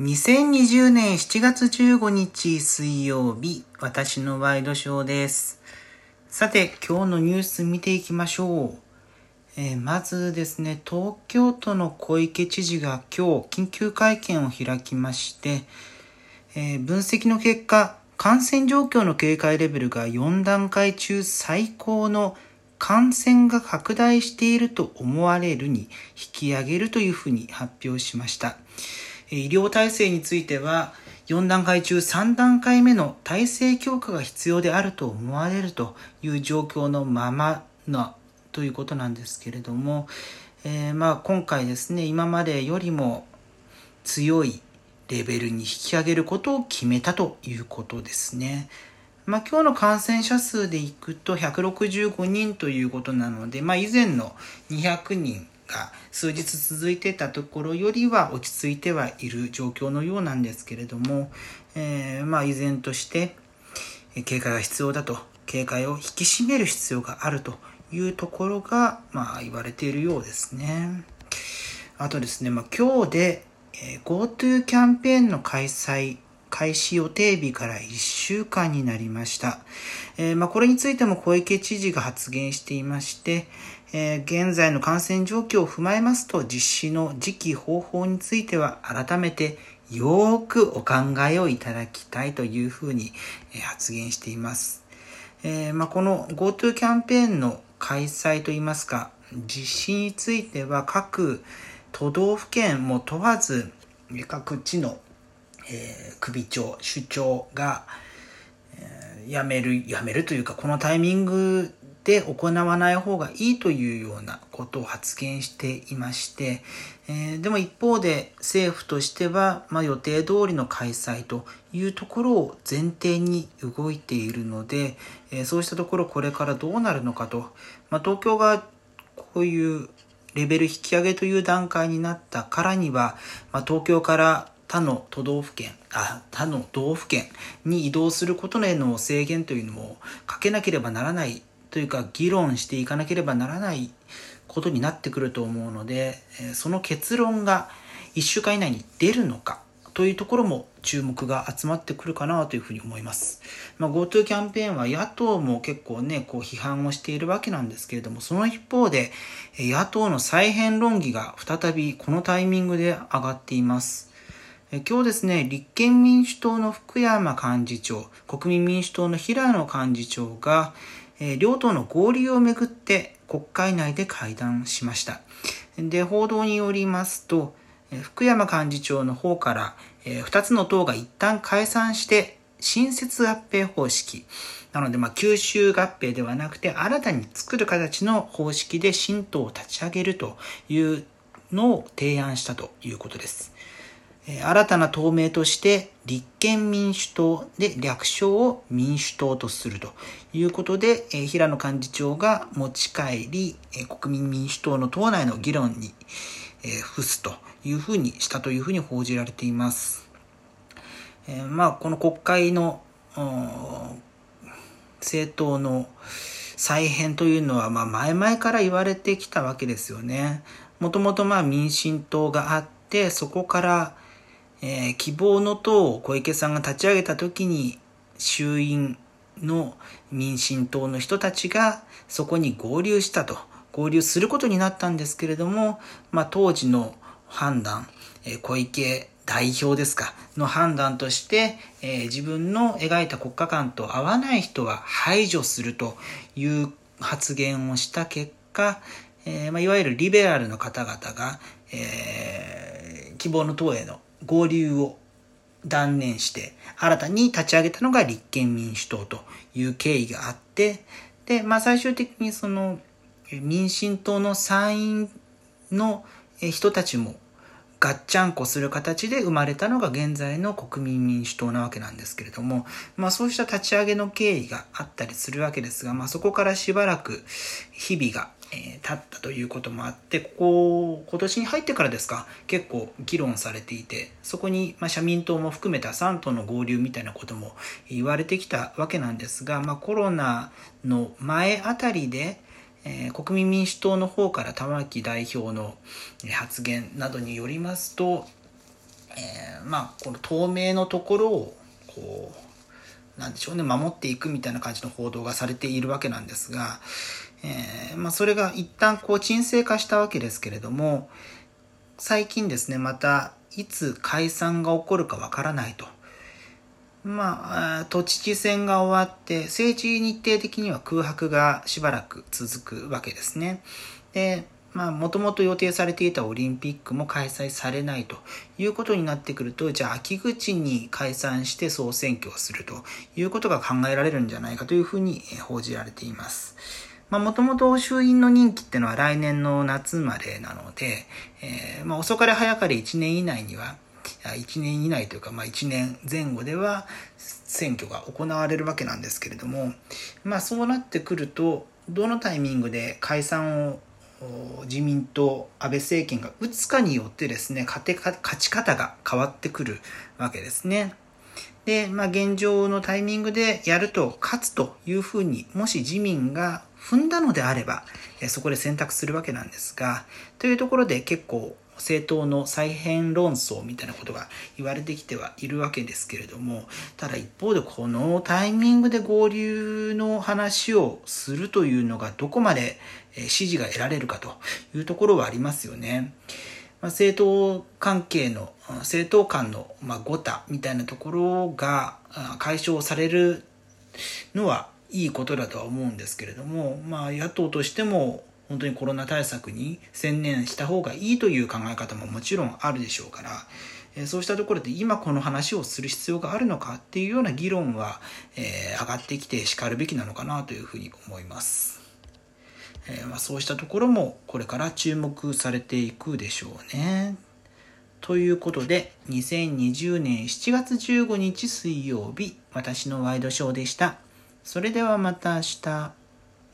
2020年7月15日水曜日、私のワイドショーです。さて、今日のニュース見ていきましょう。えーまずですね、東京都の小池知事が今日緊急会見を開きまして、えー分析の結果、感染状況の警戒レベルが4段階中最高の感染が拡大していると思われるに引き上げるというふうに発表しました。医療体制については、4段階中3段階目の体制強化が必要であると思われるという状況のままなということなんですけれども、えーまあ今回ですね、今までよりも強いレベルに引き上げることを決めたということですね。まあ、今日の感染者数でいくと165人ということなので、まあ、以前の200人が数日続いてたところよりは落ち着いてはいる状況のようなんですけれども、えーまあ依然として警戒が必要だと警戒を引き締める必要があるというところが、まあ、言われているようですね。あとですね、まあ、今日で、GoTo キャンペーンの開催開始予定日から1週間になりました。えーまあ、これについても小池知事が発言していまして、えー現在の感染状況を踏まえますと実施の時期方法については改めてよーくお考えをいただきたいというふうにえー発言しています。えーまあ、この GoTo キャンペーンの開催といいますか、実施については各都道府県も問わず、各地の、え首長、首長が、えーやめる、やめるというか、このタイミングで行わない方がいいというようなことを発言していまして、えでも一方で政府としては、ま、予定通りの開催というところを前提に動いているので、えそうしたところこれからどうなるのかと、ま、東京がこういうレベル引き上げという段階になったからには、ま、東京から他の都道府県、あ、他の道府県に移動することへの制限というのもかけなければならないというか議論していかなければならないことになってくると思うので、その結論が1週間以内に出るのかというところも注目が集まってくるかなというふうに思います。まあ、GoTo キャンペーンは野党も結構ね、こう批判をしているわけなんですけれども、その一方で、野党の再編論議が再びこのタイミングで上がっています。え今日ですね、立憲民主党の福山幹事長、国民民主党の平野幹事長が、両党の合流をめぐって国会内で会談しました。で、報道によりますと、福山幹事長の方から、2つの党が一旦解散して、新設合併方式。なので、まあ、吸収合併ではなくて、新たに作る形の方式で新党を立ち上げるというのを提案したということです。新たな党名として立憲民主党で略称を民主党とするということで、平野幹事長が持ち帰り、国民民主党の党内の議論に、付すというふうにしたというふうに報じられています。えまあ、この国会の政党の再編というのは、まあ、前々から言われてきたわけですよね。もともとまあ民進党があって、そこから、えー希望の党を小池さんが立ち上げた時に、衆院の民進党の人たちがそこに合流したと、合流することになったんですけれども、まあ当時の判断、えー小池代表ですか、の判断として、えー自分の描いた国家観と合わない人は排除するという発言をした結果、えーまあ、いわゆるリベラルの方々が、えー希望の党への合流を断念して、新たに立ち上げたのが立憲民主党という経緯があって、で、まあ最終的にその民進党の参院の人たちもガッチャンコする形で生まれたのが現在の国民民主党なわけなんですけれども、まあそうした立ち上げの経緯があったりするわけですが、まあそこからしばらく日々が、えー経ったということもあって、ここ、今年に入ってからですか、結構議論されていて、そこに、まあ、社民党も含めた3党の合流みたいなことも言われてきたわけなんですが、まあコロナの前あたりで、えー国民民主党の方から玉木代表の発言などによりますと、えー、まあ、この透明のところを、こう、なんでしょうね、守っていくみたいな感じの報道がされているわけなんですが、えー、まあ、それが一旦こう沈静化したわけですけれども、最近ですね、またいつ解散が起こるかわからないと。まあ、都知事選が終わって、政治日程的には空白がしばらく続くわけですね。で、まあ、もともと予定されていたオリンピックも開催されないということになってくると、じゃあ秋口に解散して総選挙をするということが考えられるんじゃないかというふうに報じられています。まあ、もともと衆院の任期っていうのは来年の夏までなので、えー、まあ、遅かれ早かれ1年以内には、1年以内というか、まあ、1年前後では選挙が行われるわけなんですけれども、まあ、そうなってくると、どのタイミングで解散を自民党、安倍政権が打つかによってですね、勝て勝ち方が変わってくるわけですね。で、まあ現状のタイミングでやると勝つというふうに、もし自民が踏んだのであれば、そこで選択するわけなんですが、というところで結構政党の再編論争みたいなことが言われてきてはいるわけですけれども、ただ一方でこのタイミングで合流の話をするというのがどこまで支持が得られるかというところはありますよね。ま政党関係の、政党間の、まあごたみたいなところが解消されるのはいいことだとは思うんですけれども、まあ野党としても本当にコロナ対策に専念した方がいいという考え方ももちろんあるでしょうから、えそうしたところで今この話をする必要があるのかっていうような議論は、え上がってきてしかるべきなのかなというふうに思います。えま、そうしたところもこれから注目されていくでしょうね。ということで、2020年7月15日水曜日、私のワイドショーでした。それではまた明日。